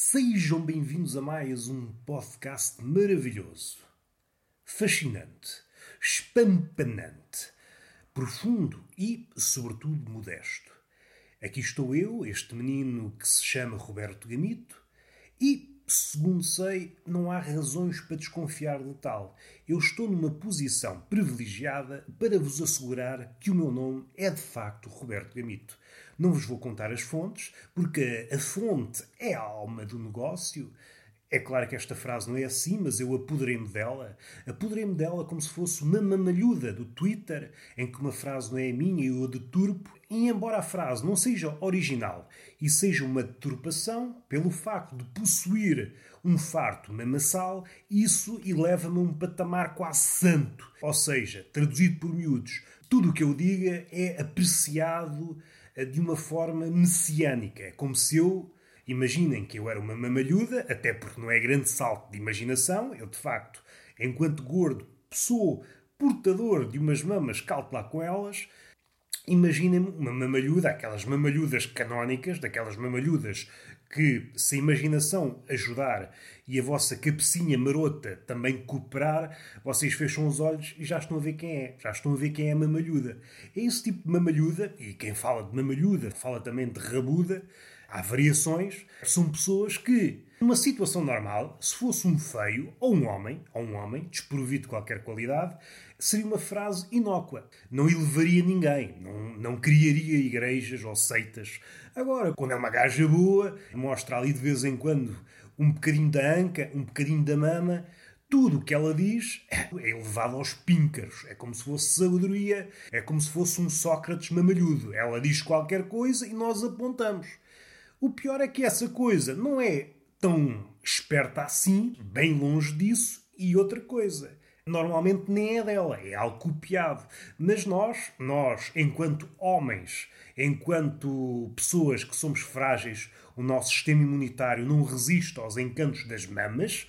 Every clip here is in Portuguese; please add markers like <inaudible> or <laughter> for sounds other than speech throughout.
Sejam bem-vindos a mais um podcast maravilhoso, fascinante, espampanante, profundo e, sobretudo, modesto. Aqui estou eu, este menino que se chama Roberto Gamito, e Segundo sei, não há razões para desconfiar de tal. Eu estou numa posição privilegiada para vos assegurar que o meu nome é de facto Roberto Gamito. Não vos vou contar as fontes, porque a fonte é a alma do negócio é claro que esta frase não é assim, mas eu apoderei-me dela. Apoderei-me dela como se fosse uma mamalhuda do Twitter, em que uma frase não é minha e eu a deturpo, e embora a frase não seja original e seja uma deturpação, pelo facto de possuir um farto mamassal, isso eleva-me a um patamar quase santo. Ou seja, traduzido por miúdos, tudo o que eu diga é apreciado de uma forma messiânica. É como se eu Imaginem que eu era uma mamalhuda, até porque não é grande salto de imaginação. Eu, de facto, enquanto gordo, sou portador de umas mamas, calto lá com elas. Imaginem-me uma mamalhuda, aquelas mamalhudas canónicas, daquelas mamalhudas que, se a imaginação ajudar e a vossa cabecinha marota também cooperar, vocês fecham os olhos e já estão a ver quem é. Já estão a ver quem é a mamalhuda. É esse tipo de mamalhuda, e quem fala de mamalhuda fala também de rabuda, Há variações. São pessoas que, numa situação normal, se fosse um feio, ou um homem, ou um homem, desprovido de qualquer qualidade, seria uma frase inócua. Não elevaria ninguém, não, não criaria igrejas ou seitas. Agora, quando é uma gaja boa, mostra ali de vez em quando um bocadinho da anca, um bocadinho da mama, tudo o que ela diz é elevado aos píncaros. É como se fosse sabedoria, é como se fosse um Sócrates mamalhudo. Ela diz qualquer coisa e nós apontamos. O pior é que essa coisa não é tão esperta assim, bem longe disso, e outra coisa. Normalmente nem é dela, é algo copiado. Mas nós, nós, enquanto homens, enquanto pessoas que somos frágeis, o nosso sistema imunitário não resiste aos encantos das mamas,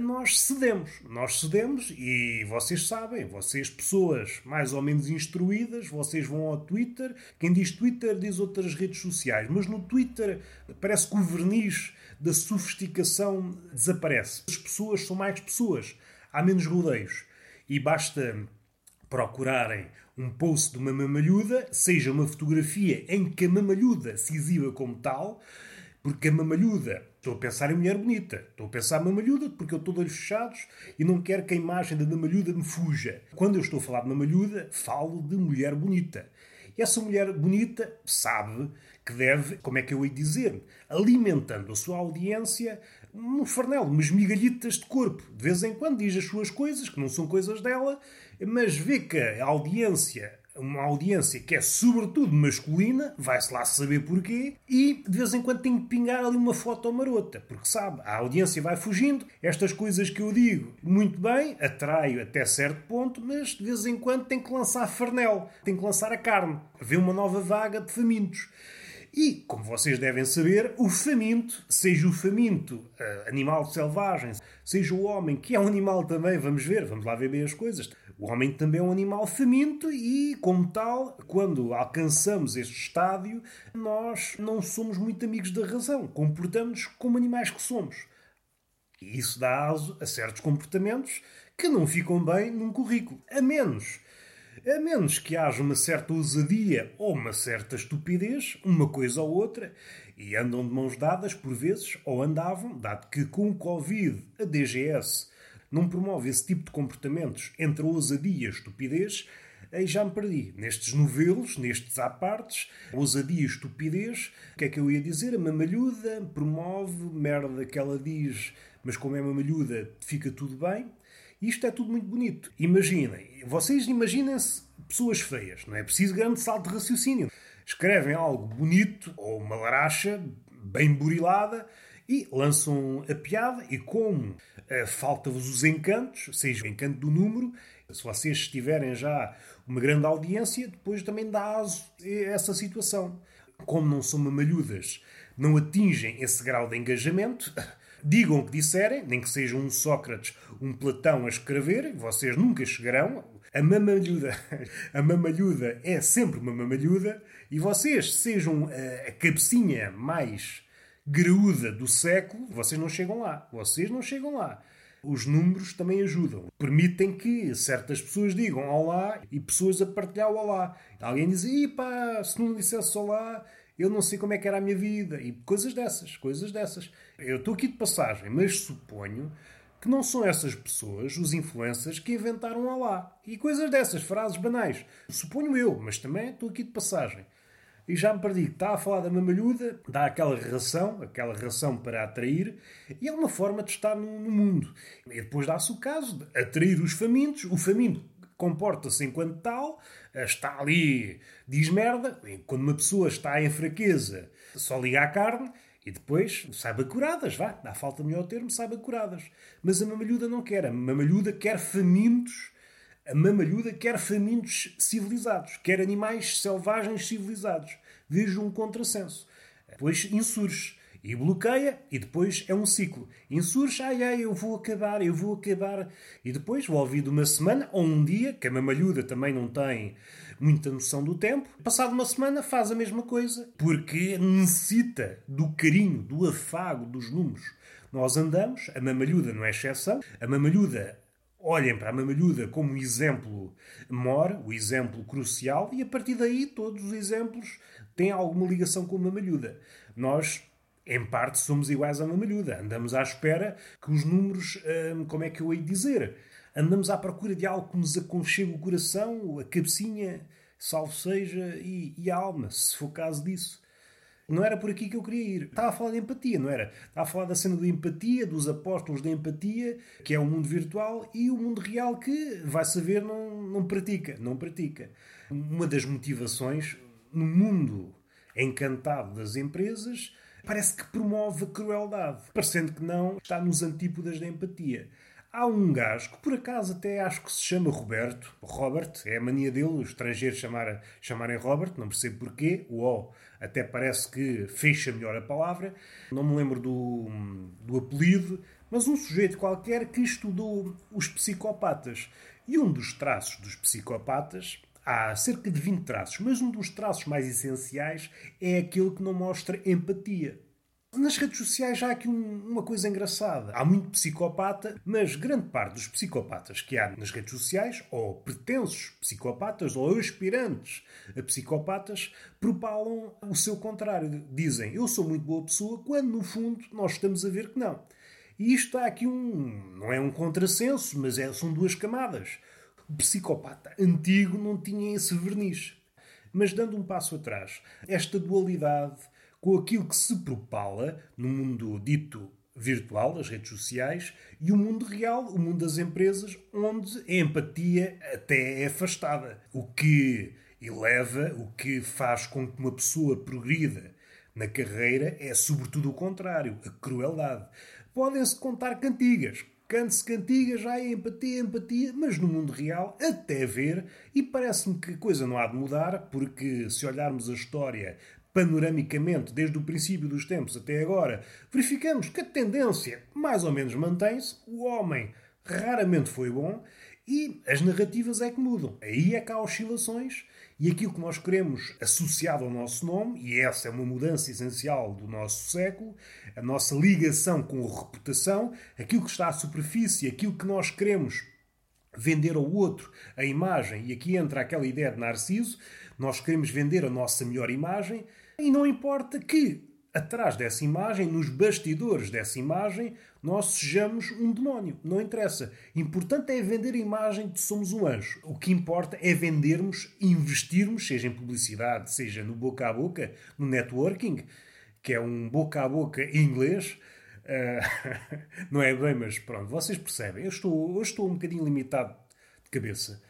nós cedemos. Nós cedemos e vocês sabem, vocês, pessoas mais ou menos instruídas, vocês vão ao Twitter. Quem diz Twitter diz outras redes sociais, mas no Twitter parece que o verniz da sofisticação desaparece. As pessoas são mais pessoas, há menos rodeios. E basta procurarem um post de uma mamalhuda, seja uma fotografia em que a mamalhuda se exiba como tal, porque a mamalhuda, estou a pensar em mulher bonita, estou a pensar em mamalhuda porque eu estou de olhos fechados e não quero que a imagem da mamalhuda me fuja. Quando eu estou a falar de mamalhuda, falo de mulher bonita. E essa mulher bonita sabe que deve, como é que eu ia dizer, alimentando a sua audiência um farnel, umas migalhitas de corpo. De vez em quando diz as suas coisas, que não são coisas dela, mas vê que a audiência uma audiência que é sobretudo masculina, vai-se lá saber porquê, e de vez em quando tem que pingar ali uma foto marota, porque sabe, a audiência vai fugindo, estas coisas que eu digo, muito bem, atraio até certo ponto, mas de vez em quando tem que lançar farnel, tem que lançar a carne, vê uma nova vaga de famintos. E, como vocês devem saber, o faminto, seja o faminto uh, animal selvagem, seja o homem, que é um animal também, vamos ver, vamos lá ver bem as coisas. O homem também é um animal faminto e, como tal, quando alcançamos este estádio, nós não somos muito amigos da razão, comportamos como animais que somos. E isso dá aso a certos comportamentos que não ficam bem num currículo, a menos a menos que haja uma certa ousadia ou uma certa estupidez, uma coisa ou outra, e andam de mãos dadas por vezes, ou andavam, dado que com o Covid a DGS não promove esse tipo de comportamentos entre ousadia e estupidez, aí já me perdi. Nestes novelos, nestes apartes, ousadia e estupidez, o que é que eu ia dizer? A mamalhuda promove merda que ela diz, mas como é mamalhuda fica tudo bem. Isto é tudo muito bonito. Imaginem, vocês imaginem-se pessoas feias, não é preciso grande salto de raciocínio. Escrevem algo bonito ou uma laracha bem burilada e lançam a piada e como uh, falta-vos os encantos, seja o encanto do número, se vocês tiverem já uma grande audiência, depois também dá aso a essa situação. Como não são mamalhudas, não atingem esse grau de engajamento, <laughs> Digam o que disserem, nem que seja um Sócrates, um Platão a escrever, vocês nunca chegarão. A mamalhuda, <laughs> a mamalhuda é sempre uma mamalhuda e vocês sejam a cabecinha mais graúda do século, vocês não chegam lá. Vocês não chegam lá. Os números também ajudam. Permitem que certas pessoas digam olá e pessoas a partilhar o olá. Alguém diz, pá, se não dissesse olá, eu não sei como é que era a minha vida. E coisas dessas, coisas dessas. Eu estou aqui de passagem, mas suponho que não são essas pessoas, os influencers, que inventaram olá. E coisas dessas, frases banais. Suponho eu, mas também estou aqui de passagem. E já me perdi. Está a falar da mamalhuda, dá aquela ração, aquela ração para atrair, e é uma forma de estar no, no mundo. E depois dá-se o caso de atrair os famintos. O faminto comporta-se enquanto tal, está ali, diz merda. Quando uma pessoa está em fraqueza, só liga à carne e depois saiba curadas, vá, dá falta melhor termo, saiba curadas. Mas a mamalhuda não quer. A mamalhuda quer famintos a mamalhuda quer famintos civilizados, quer animais selvagens civilizados. Vejo um contrassenso. Depois insurge e bloqueia, e depois é um ciclo. Insurge, ai ai, eu vou acabar, eu vou acabar. E depois, ao ouvir de uma semana ou um dia, que a mamalhuda também não tem muita noção do tempo, passado uma semana faz a mesma coisa, porque necessita do carinho, do afago dos números. Nós andamos, a mamalhuda não é exceção, a mamalhuda olhem para a mamalhuda como exemplo mor, o exemplo crucial, e a partir daí todos os exemplos têm alguma ligação com a mamalhuda. Nós, em parte, somos iguais à mamalhuda. Andamos à espera que os números, hum, como é que eu hei de dizer? Andamos à procura de algo que nos aconchegue o coração, a cabecinha, salvo seja, e, e a alma, se for caso disso. Não era por aqui que eu queria ir. Estava a falar de empatia, não era? Estava a falar da cena da empatia, dos apóstolos da empatia, que é o mundo virtual, e o mundo real que, vai saber, não, não pratica. Não pratica. Uma das motivações no mundo encantado das empresas parece que promove a crueldade, parecendo que não está nos antípodas da empatia. Há um gajo que por acaso até acho que se chama Roberto. Robert, é a mania dele, os estrangeiros chamar, chamarem Robert, não percebo porquê. O O até parece que fecha melhor a palavra. Não me lembro do, do apelido, mas um sujeito qualquer que estudou os psicopatas. E um dos traços dos psicopatas, há cerca de 20 traços, mas um dos traços mais essenciais é aquele que não mostra empatia. Nas redes sociais há aqui um, uma coisa engraçada. Há muito psicopata, mas grande parte dos psicopatas que há nas redes sociais, ou pretensos psicopatas, ou aspirantes a psicopatas, propalam o seu contrário. Dizem, eu sou muito boa pessoa, quando no fundo nós estamos a ver que não. E isto há aqui um. não é um contrassenso, mas é, são duas camadas. Psicopata antigo não tinha esse verniz. Mas dando um passo atrás, esta dualidade com aquilo que se propala no mundo dito virtual, das redes sociais, e o mundo real, o mundo das empresas, onde a empatia até é afastada. O que eleva, o que faz com que uma pessoa progrida na carreira é sobretudo o contrário, a crueldade. Podem-se contar cantigas. Cante-se cantigas, é empatia, empatia, mas no mundo real, até ver, e parece-me que a coisa não há de mudar, porque se olharmos a história panoramicamente, desde o princípio dos tempos até agora, verificamos que a tendência mais ou menos mantém-se, o homem raramente foi bom e as narrativas é que mudam. Aí é que há oscilações e aquilo que nós queremos associado ao nosso nome, e essa é uma mudança essencial do nosso século, a nossa ligação com a reputação, aquilo que está à superfície, aquilo que nós queremos vender ao outro, a imagem, e aqui entra aquela ideia de Narciso, nós queremos vender a nossa melhor imagem, e não importa que, atrás dessa imagem, nos bastidores dessa imagem, nós sejamos um demónio. Não interessa. Importante é vender a imagem de que somos um anjo. O que importa é vendermos, investirmos, seja em publicidade, seja no boca a boca, no networking, que é um boca a boca em inglês. Uh, <laughs> não é bem, mas pronto, vocês percebem. Eu estou, eu estou um bocadinho limitado de cabeça.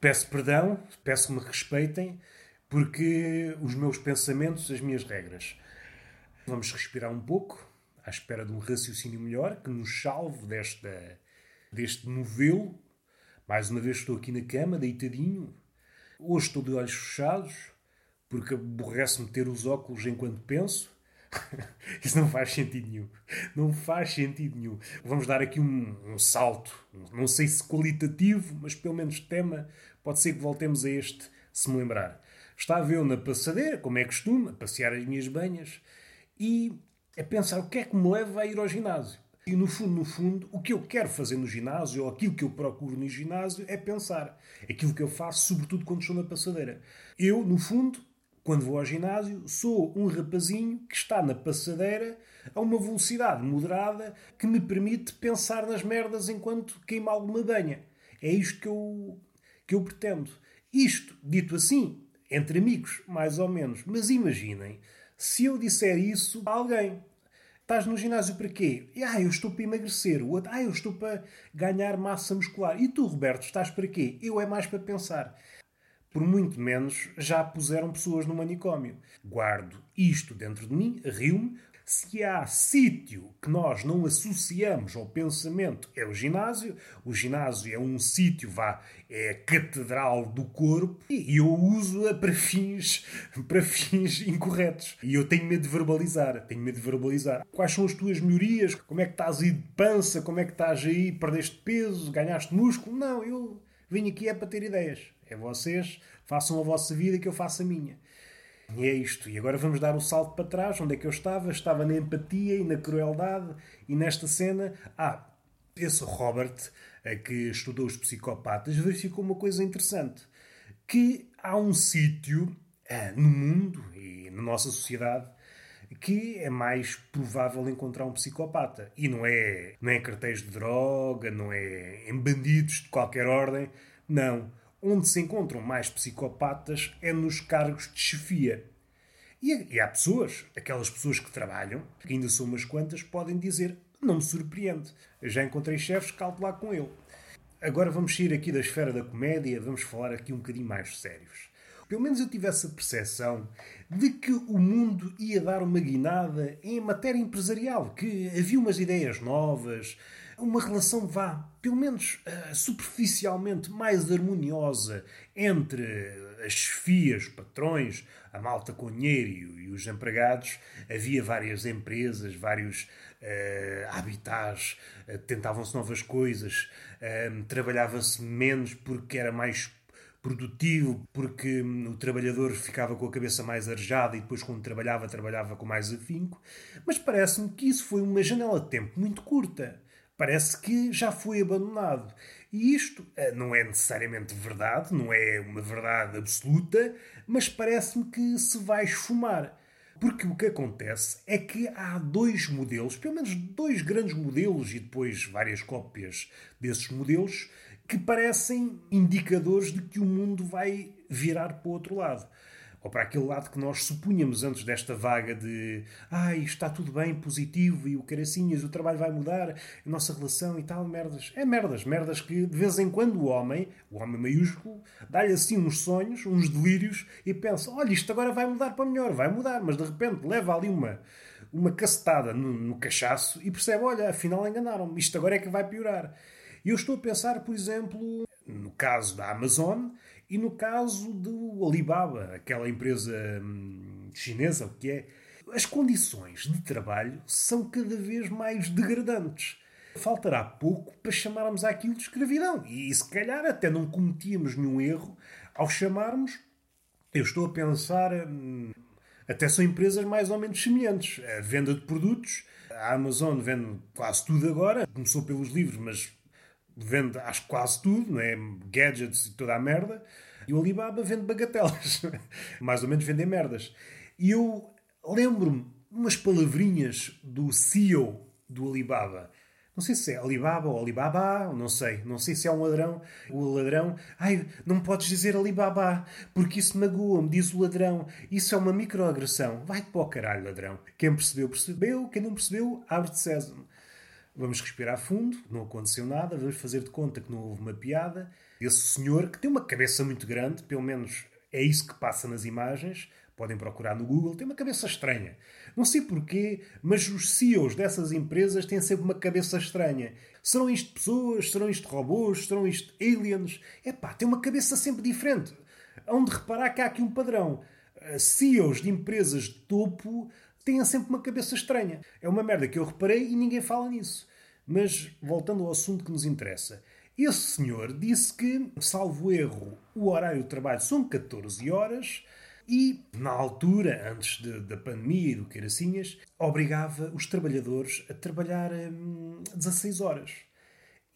Peço perdão, peço que me respeitem porque os meus pensamentos, as minhas regras. Vamos respirar um pouco, à espera de um raciocínio melhor, que nos salve desta, deste novelo. Mais uma vez estou aqui na cama, deitadinho. Hoje estou de olhos fechados, porque aborrece-me ter os óculos enquanto penso. <laughs> Isso não faz sentido nenhum. Não faz sentido nenhum. Vamos dar aqui um, um, salto, não sei se qualitativo, mas pelo menos tema. Pode ser que voltemos a este, se me lembrar. Estava eu na passadeira, como é costume, a passear as minhas banhas, e é pensar o que é que me leva a ir ao ginásio. E no fundo, no fundo, o que eu quero fazer no ginásio, ou aquilo que eu procuro no ginásio, é pensar. Aquilo que eu faço, sobretudo quando estou na passadeira. Eu, no fundo, quando vou ao ginásio, sou um rapazinho que está na passadeira a uma velocidade moderada que me permite pensar nas merdas enquanto queima alguma banha. É isto que eu, que eu pretendo. Isto, dito assim, entre amigos, mais ou menos. Mas imaginem, se eu disser isso a alguém. Estás no ginásio para quê? Ah, eu estou para emagrecer. O outro, ah, eu estou para ganhar massa muscular. E tu, Roberto, estás para quê? Eu é mais para pensar por muito menos já puseram pessoas no manicômio. Guardo isto dentro de mim, rio-me. Se há sítio que nós não associamos ao pensamento, é o ginásio. O ginásio é um sítio, vá, é a catedral do corpo e eu uso-a para fins, <laughs> para fins incorretos. E eu tenho medo de verbalizar, tenho medo de verbalizar. Quais são as tuas melhorias? Como é que estás aí de pança? Como é que estás aí? Perdeste peso? Ganhaste músculo? Não, eu vim aqui é para ter ideias. É vocês, façam a vossa vida que eu faço a minha. E é isto. E agora vamos dar o salto para trás. Onde é que eu estava? Estava na empatia e na crueldade. E nesta cena. Ah, esse Robert, que estudou os psicopatas, verificou uma coisa interessante. Que há um sítio ah, no mundo e na nossa sociedade que é mais provável encontrar um psicopata. E não é, não é em cartéis de droga, não é em bandidos de qualquer ordem. Não onde se encontram mais psicopatas é nos cargos de chefia. E, há pessoas, aquelas pessoas que trabalham, que ainda são umas quantas, podem dizer: não me surpreende. Já encontrei chefes, calto lá com ele. Agora vamos sair aqui da esfera da comédia, vamos falar aqui um bocadinho mais sérios. Pelo menos eu tive essa percepção de que o mundo ia dar uma guinada em matéria empresarial, que havia umas ideias novas, uma relação vá, pelo menos uh, superficialmente, mais harmoniosa entre as chefias, patrões, a malta com dinheiro e os empregados. Havia várias empresas, vários uh, habitats, uh, tentavam-se novas coisas, trabalhava-se menos porque era mais produtivo, porque hum, o trabalhador ficava com a cabeça mais arejada e depois, quando trabalhava, trabalhava com mais afinco. Mas parece-me que isso foi uma janela de tempo muito curta parece que já foi abandonado. E isto eh, não é necessariamente verdade, não é uma verdade absoluta, mas parece-me que se vai esfumar. Porque o que acontece é que há dois modelos, pelo menos dois grandes modelos e depois várias cópias desses modelos, que parecem indicadores de que o mundo vai virar para o outro lado ou para aquele lado que nós supunhamos antes desta vaga de ah, está tudo bem, positivo e o caracinhas, o trabalho vai mudar, a nossa relação e tal, merdas. É merdas, merdas que de vez em quando o homem, o homem maiúsculo, dá-lhe assim uns sonhos, uns delírios e pensa: olha, isto agora vai mudar para melhor, vai mudar, mas de repente leva ali uma, uma cacetada no, no cachaço e percebe: olha, afinal enganaram-me, isto agora é que vai piorar. E eu estou a pensar, por exemplo, no caso da Amazon, e no caso do Alibaba, aquela empresa hum, chinesa, o que é, as condições de trabalho são cada vez mais degradantes. Faltará pouco para chamarmos aquilo de escravidão. E se calhar até não cometíamos nenhum erro ao chamarmos. Eu estou a pensar. Hum, até são empresas mais ou menos semelhantes. A venda de produtos. A Amazon vende quase tudo agora. Começou pelos livros, mas vende acho quase tudo, não é? Gadgets e toda a merda. E o Alibaba vende bagatelas. <laughs> Mais ou menos vendem merdas. E eu lembro-me umas palavrinhas do CEO do Alibaba. Não sei se é Alibaba ou Alibaba, não sei. Não sei se é um ladrão. O ladrão, ai, não podes dizer Alibaba, porque isso magoa-me, diz o ladrão. Isso é uma microagressão. Vai-te para o caralho, ladrão. Quem percebeu, percebeu. Quem não percebeu, abre-te sésamo. Vamos respirar fundo, não aconteceu nada, vamos fazer de conta que não houve uma piada. Esse senhor, que tem uma cabeça muito grande, pelo menos é isso que passa nas imagens, podem procurar no Google, tem uma cabeça estranha. Não sei porquê, mas os CEOs dessas empresas têm sempre uma cabeça estranha. Serão isto pessoas? Serão isto robôs? Serão isto aliens? É pá, tem uma cabeça sempre diferente. Hão de reparar que há aqui um padrão. CEOs de empresas de topo têm sempre uma cabeça estranha. É uma merda que eu reparei e ninguém fala nisso. Mas, voltando ao assunto que nos interessa, esse senhor disse que, salvo erro, o horário de trabalho são 14 horas e, na altura, antes de, da pandemia e do Queiracinhas, obrigava os trabalhadores a trabalhar hum, 16 horas.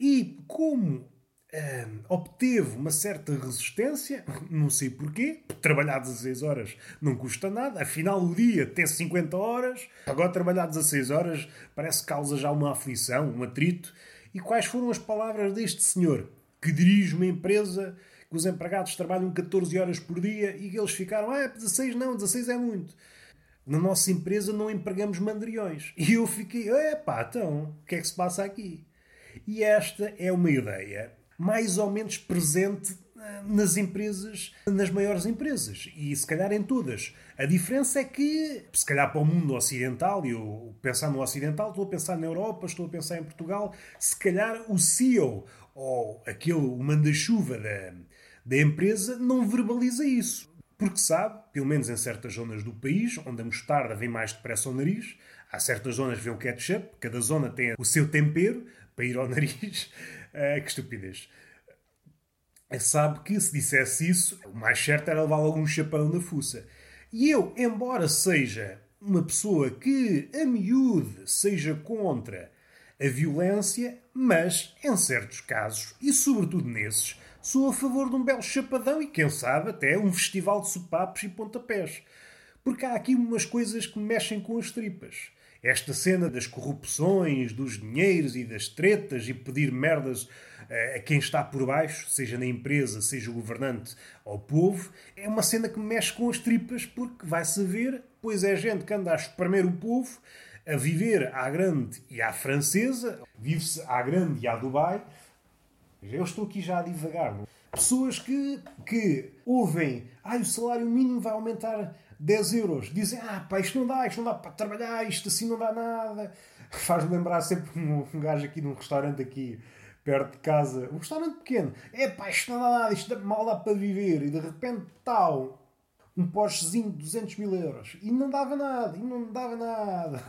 E como hum, obteve uma certa resistência, não sei porquê, trabalhar 16 horas não custa nada, afinal o dia tem 50 horas, agora trabalhar 16 horas parece que causa já uma aflição, um atrito. E quais foram as palavras deste senhor que dirige uma empresa que os empregados trabalham 14 horas por dia e que eles ficaram, ah, 16 não, 16 é muito. Na nossa empresa não empregamos mandriões. E eu fiquei, epá, então, o que é que se passa aqui? E esta é uma ideia mais ou menos presente eh, nas empresas, nas maiores empresas e se calhar em todas. A diferença é que, se calhar para o mundo ocidental, e eu pensar no ocidental, estou a pensar na Europa, estou a pensar em Portugal, se calhar o CEO ou aquele o manda-chuva da, da empresa não verbaliza isso. Porque sabe, pelo menos em certas zonas do país, onde a mostarda vem mais depressa ao nariz, há certas zonas que vê o ketchup, cada zona tem o seu tempero para ir ao <laughs> nariz. Uh, que estupidez. Sabe que se dissesse isso, o mais certo era levar algum chapão na fuça. E eu, embora seja uma pessoa que, a miúde, seja contra a violência, mas, em certos casos, e sobretudo nesses, sou a favor de um belo chapadão e, quem sabe, até um festival de sopapos e pontapés. Porque há aqui umas coisas que mexem com as tripas. Esta cena das corrupções, dos dinheiros e das tretas e pedir merdas eh, a quem está por baixo, seja na empresa, seja o governante ou o povo, é uma cena que mexe com as tripas porque vai saber, pois é gente que anda a espremer o povo, a viver à grande e à francesa, vive-se à grande e à Dubai, eu estou aqui já a divagar. Pessoas que, que ouvem, ah, o salário mínimo vai aumentar 10 euros. Dizem, ah, pá, isto não dá, isto não dá para trabalhar, isto assim não dá nada. <laughs> Faz-me lembrar sempre um, um gajo aqui num restaurante aqui perto de casa, um restaurante pequeno. É pá, isto não dá nada, isto mal dá para viver. E de repente, tal, um Porschezinho de 200 mil euros. E não dava nada, e não dava nada.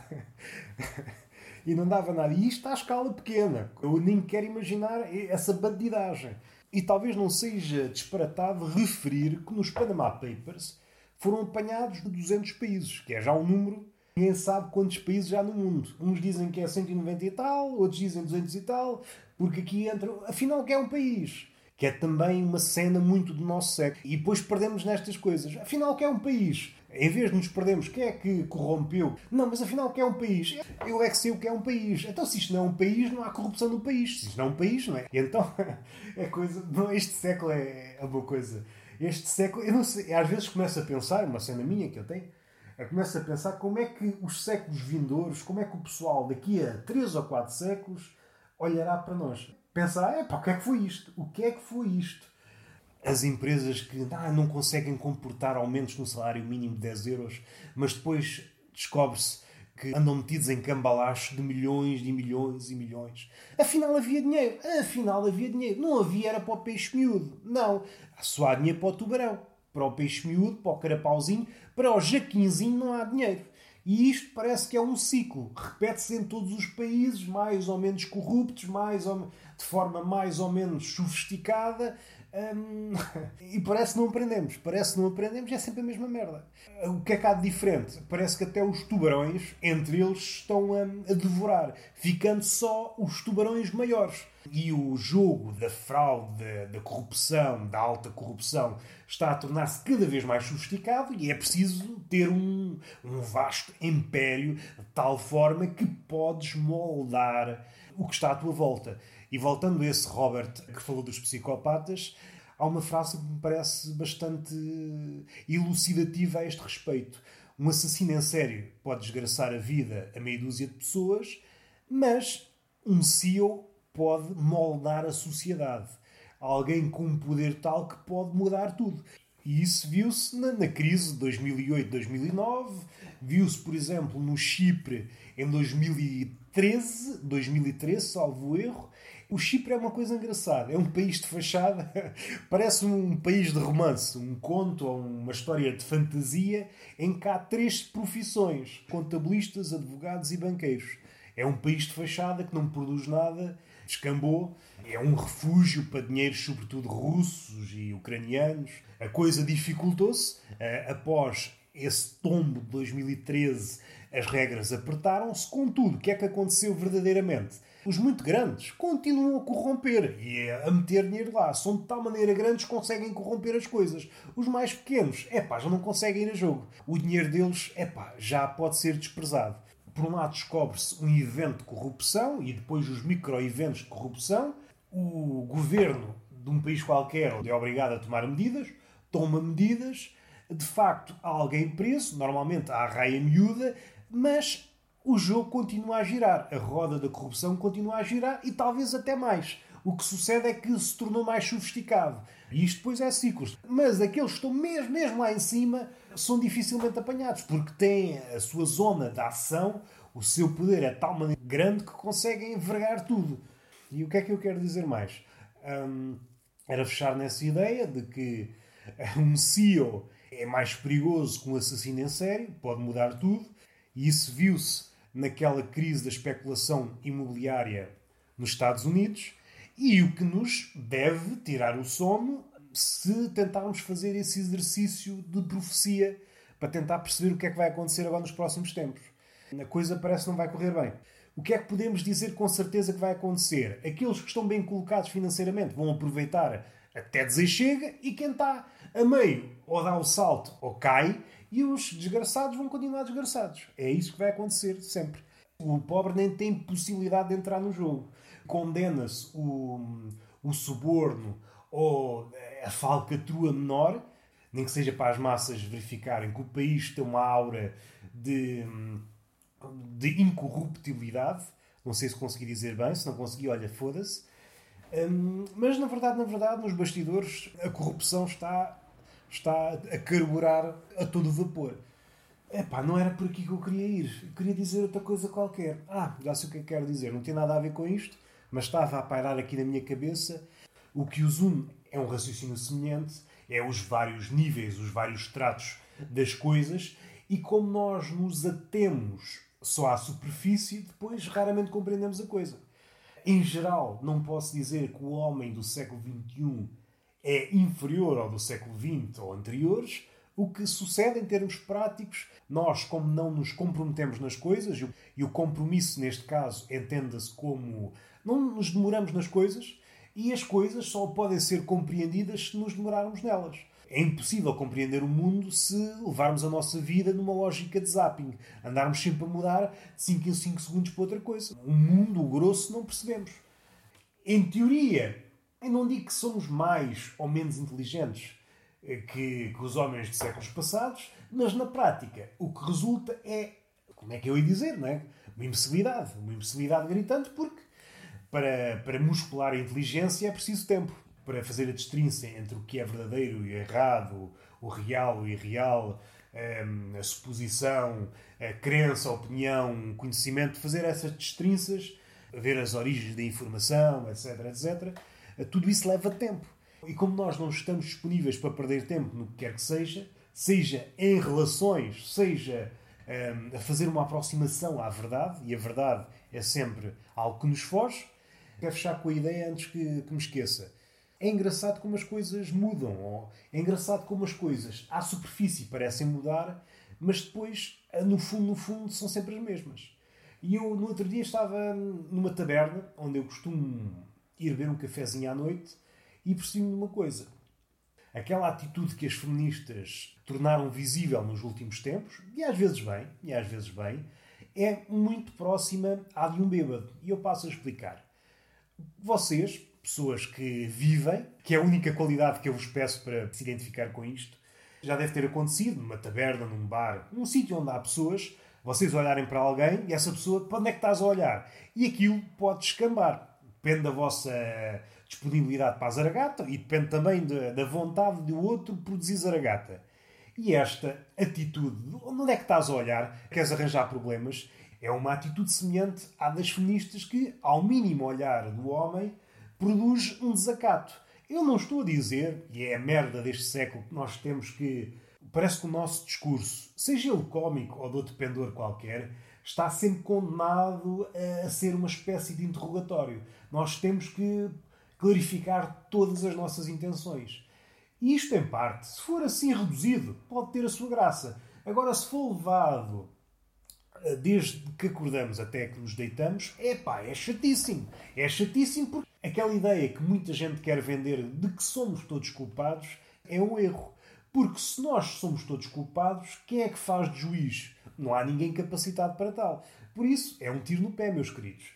<laughs> e não dava nada. E isto à escala pequena. Eu nem quero imaginar essa bandidagem. E talvez não seja disparatado referir que nos Panama Papers foram apanhados de 200 países, que é já um número. Ninguém sabe quantos países há no mundo. Uns dizem que é 190 e tal, outros dizem 200 e tal, porque aqui entra. Afinal, que é um país? Que é também uma cena muito do nosso século. E depois perdemos nestas coisas. Afinal, que é um país? Em vez de nos perdermos, quem é que corrompeu? Não, mas afinal, o que é um país? Eu é que sei o que é um país. Então, se isto não é um país, não há corrupção no país. Se isto não é um país, não é? E então, <laughs> é coisa. Este século é, é uma coisa. Este século, eu não sei, às vezes começo a pensar, uma cena minha que eu tenho, eu começo a pensar como é que os séculos vindouros, como é que o pessoal daqui a 3 ou 4 séculos olhará para nós. Pensará, é pá, o que é que foi isto? O que é que foi isto? as empresas que ah, não conseguem comportar aumentos no salário mínimo de 10 euros, mas depois descobre-se que andam metidos em cambalacho de milhões e milhões e milhões. Afinal havia dinheiro. Afinal havia dinheiro. Não havia era para o peixe miúdo. Não. Só há dinheiro para o tubarão. Para o peixe miúdo, para o carapauzinho, para o jaquinzinho não há dinheiro. E isto parece que é um ciclo. Repete-se em todos os países, mais ou menos corruptos, mais ou, de forma mais ou menos sofisticada, Hum, <laughs> e parece que não aprendemos. Parece que não aprendemos é sempre a mesma merda. O que é que há de diferente? Parece que até os tubarões, entre eles, estão a, a devorar, ficando só os tubarões maiores. E o jogo da fraude, da corrupção, da alta corrupção, está a tornar-se cada vez mais sofisticado e é preciso ter um, um vasto império de tal forma que podes moldar o que está à tua volta. E voltando a esse Robert que falou dos psicopatas, há uma frase que me parece bastante elucidativa a este respeito. Um assassino em sério pode desgraçar a vida a meia dúzia de pessoas, mas um CEO pode moldar a sociedade. Alguém com um poder tal que pode mudar tudo. E isso viu-se na, na, crise de 2008-2009, viu-se, por exemplo, no Chipre em 2013, 2013, salvo erro, o Chipre é uma coisa engraçada. É um país de fachada, <laughs> parece um país de romance, um conto ou uma história de fantasia em que há três profissões: contabilistas, advogados e banqueiros. É um país de fachada que não produz nada descambou. É um refúgio para dinheiros, sobretudo russos e ucranianos. A coisa dificultou-se uh, após esse tombo de 2013. As regras apertaram-se. Contudo, o que é que aconteceu verdadeiramente? Os muito grandes continuam a corromper e a meter dinheiro lá. São de tal maneira grandes que conseguem corromper as coisas. Os mais pequenos, é pá, já não conseguem ir a jogo. O dinheiro deles, é pá, já pode ser desprezado. Por um lado, descobre-se um evento de corrupção e depois os micro-eventos de corrupção. O governo de um país qualquer é obrigado a tomar medidas, toma medidas. De facto, há alguém preso, normalmente há a raia miúda, mas o jogo continua a girar, a roda da corrupção continua a girar e talvez até mais. O que sucede é que se tornou mais sofisticado. E isto depois é ciclos. Mas aqueles que estão mesmo, mesmo lá em cima são dificilmente apanhados, porque têm a sua zona de ação, o seu poder é tal maneira grande que conseguem envergar tudo. E o que é que eu quero dizer mais? Hum, era fechar nessa ideia de que um CEO é mais perigoso que um assassino em série, pode mudar tudo, e isso viu-se naquela crise da especulação imobiliária nos Estados Unidos e o que nos deve tirar o sono se tentarmos fazer esse exercício de profecia para tentar perceber o que é que vai acontecer agora nos próximos tempos. A coisa parece que não vai correr bem. O que é que podemos dizer com certeza que vai acontecer? Aqueles que estão bem colocados financeiramente vão aproveitar até dizer chega e quem está a meio ou dá o salto ou cai e os desgraçados vão continuar desgraçados. É isso que vai acontecer sempre. O pobre nem tem possibilidade de entrar no jogo. Condena-se o, o suborno ou a falcatrua menor, nem que seja para as massas verificarem que o país tem uma aura de, de incorruptibilidade. Não sei se consegui dizer bem, se não consegui, olha, foda-se. Hum, mas na verdade, na verdade, nos bastidores a corrupção está está a carburar a todo vapor. Epá, não era por aqui que eu queria ir. Eu queria dizer outra coisa qualquer. Ah, já sei o que é que quero dizer. Não tem nada a ver com isto, mas estava a pairar aqui na minha cabeça. O que os une é um raciocínio semelhante, é os vários níveis, os vários tratos das coisas, e como nós nos atemos só à superfície, depois raramente compreendemos a coisa. Em geral, não posso dizer que o homem do século XXI é inferior ao do século XX ou anteriores, o que sucede em termos práticos, nós, como não nos comprometemos nas coisas, e o compromisso neste caso entenda-se como não nos demoramos nas coisas, e as coisas só podem ser compreendidas se nos demorarmos nelas. É impossível compreender o mundo se levarmos a nossa vida numa lógica de zapping, andarmos sempre a mudar de 5 em 5 segundos para outra coisa. O mundo, o grosso, não percebemos. Em teoria, eu não digo que somos mais ou menos inteligentes eh, que, que, os homens de séculos passados, mas na prática o que resulta é, como é que eu ia dizer, não é? Uma imbecilidade. Uma imbecilidade gritante porque para, para muscular a inteligência é preciso tempo. Para fazer a distinção entre o que é verdadeiro e errado, o real e irreal, ehm, a suposição, a crença, a opinião, o conhecimento, fazer essas destrinças, ver as origens da informação, etc, etc tudo isso leva tempo. E como nós não estamos disponíveis para perder tempo no que quer que seja, seja em relações, seja um, a fazer uma aproximação à verdade, e a verdade é sempre algo que nos foge, quero fechar com a ideia antes que, que me esqueça. É engraçado como as coisas mudam, é engraçado como as coisas à superfície parecem mudar, mas depois, no fundo, no fundo, são sempre as mesmas. E eu, no outro dia, estava numa taberna onde eu costumo ir beber um cafezinho à noite e percebi-me de uma coisa. Aquela atitude que as feministas tornaram visível nos últimos tempos, e às vezes bem, e às vezes bem, é muito próxima à de um bêbado. E eu passo a explicar. Vocês, pessoas que vivem, que é a única qualidade que eu vos peço para se identificar com isto, já deve ter acontecido numa taberna, num bar, num sítio onde há pessoas, vocês olharem para alguém e essa pessoa, para onde é que estás a olhar? E aquilo pode descambar depende da vossa disponibilidade para a zaragata e depende também de, da vontade do outro produzir zaragata. E esta atitude, onde é que estás a olhar? Queres arranjar problemas? É uma atitude semelhante à das feministas que, ao mínimo olhar do homem, produz um desacato. Eu não estou a dizer, e é a merda deste século, que nós temos que. Parece que o nosso discurso, seja ele cómico ou de outro pendor qualquer, está sempre condenado a ser uma espécie de interrogatório. Nós temos que clarificar todas as nossas intenções. E isto, em parte, se for assim reduzido, pode ter a sua graça. Agora, se for levado eh, desde que acordamos até que nos deitamos, é pá, é chatíssimo. É chatíssimo porque aquela ideia que muita gente quer vender de que somos todos culpados é um erro. Porque se nós somos todos culpados, quem é que faz de juiz? Não há ninguém capacitado para tal. Por isso, é um tiro no pé, meus queridos.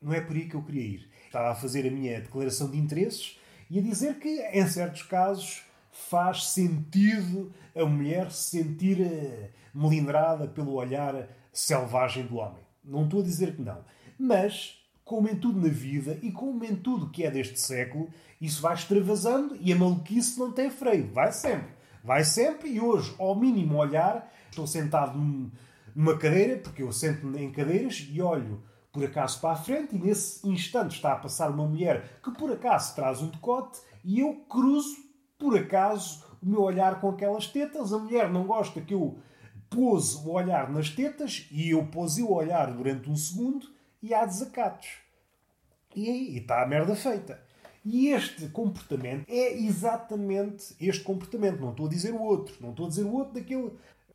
Não é por aí que eu queria ir. Estava a fazer a minha declaração de interesses e a dizer que, em certos casos, faz sentido a mulher se sentir eh, melindrada pelo olhar selvagem do homem. Não estou a dizer que não. Mas, como em tudo na vida e como em tudo que é deste século, isso vai extravasando e a maluquice não tem freio. Vai sempre. Vai sempre e hoje, ao mínimo olhar, estou sentado numa cadeira, porque eu sento em cadeiras e olho por acaso para a frente e nesse instante está a passar uma mulher que por acaso traz um decote e eu cruzo por acaso o meu olhar com aquelas tetas. A mulher não gosta que eu pose o olhar nas tetas e eu pose o olhar durante um segundo e há desacatos. E aí está a merda feita. E este comportamento é exatamente este comportamento. Não estou a dizer o outro. Não estou a dizer o outro daquele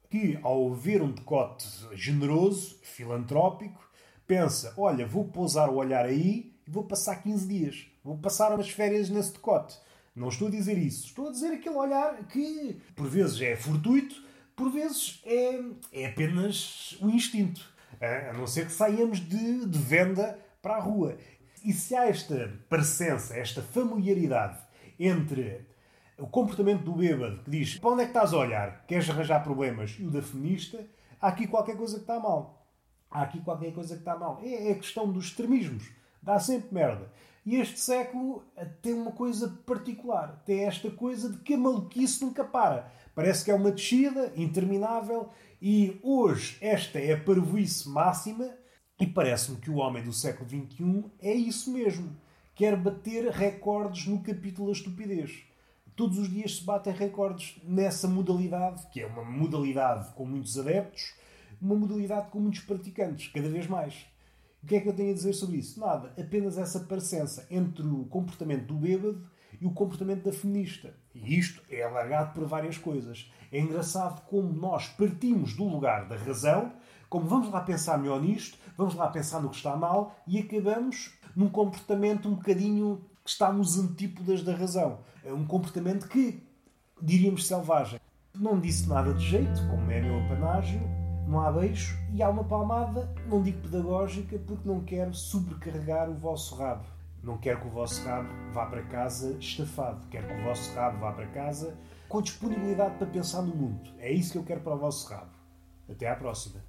que, ao ver um decote generoso, filantrópico, pensa: olha, vou pousar o olhar aí e vou passar 15 dias. Vou passar umas férias nesse decote. Não estou a dizer isso. Estou a dizer aquele olhar que, por vezes, é fortuito, por vezes, é, é apenas o instinto. A não ser que saímos de, de venda para a rua. E se há esta parecença, esta familiaridade entre o comportamento do bêbado que diz para onde é que estás a olhar? Queres arranjar problemas? E o da feminista, há aqui qualquer coisa que está mal. Há aqui qualquer coisa que está mal. É, é a questão dos extremismos. Dá sempre merda. E este século tem uma coisa particular. Tem esta coisa de que a maluquice nunca para. Parece que é uma descida interminável e hoje esta é a parvoíce máxima e parece-me que o homem do século XXI é isso mesmo. Quer bater recordes no capítulo da estupidez. Todos os dias se batem recordes nessa modalidade, que é uma modalidade com muitos adeptos, uma modalidade com muitos praticantes, cada vez mais. O que é que eu tenho a dizer sobre isso? Nada. Apenas essa parecença entre o comportamento do bêbado e o comportamento da feminista. E isto é alargado por várias coisas. É engraçado como nós partimos do lugar da razão como vamos lá pensar melhor nisto, vamos lá pensar no que está mal e acabamos num comportamento um bocadinho que está nos antípodas da razão. É um comportamento que diríamos selvagem. Não disse nada de jeito, como é meu apanágio, não há beijo e há uma palmada, não digo pedagógica, porque não quero sobrecarregar o vosso rabo. Não quero que o vosso rabo vá para casa estafado. Quero que o vosso rabo vá para casa com disponibilidade para pensar no mundo. É isso que eu quero para o vosso rabo. Até à próxima.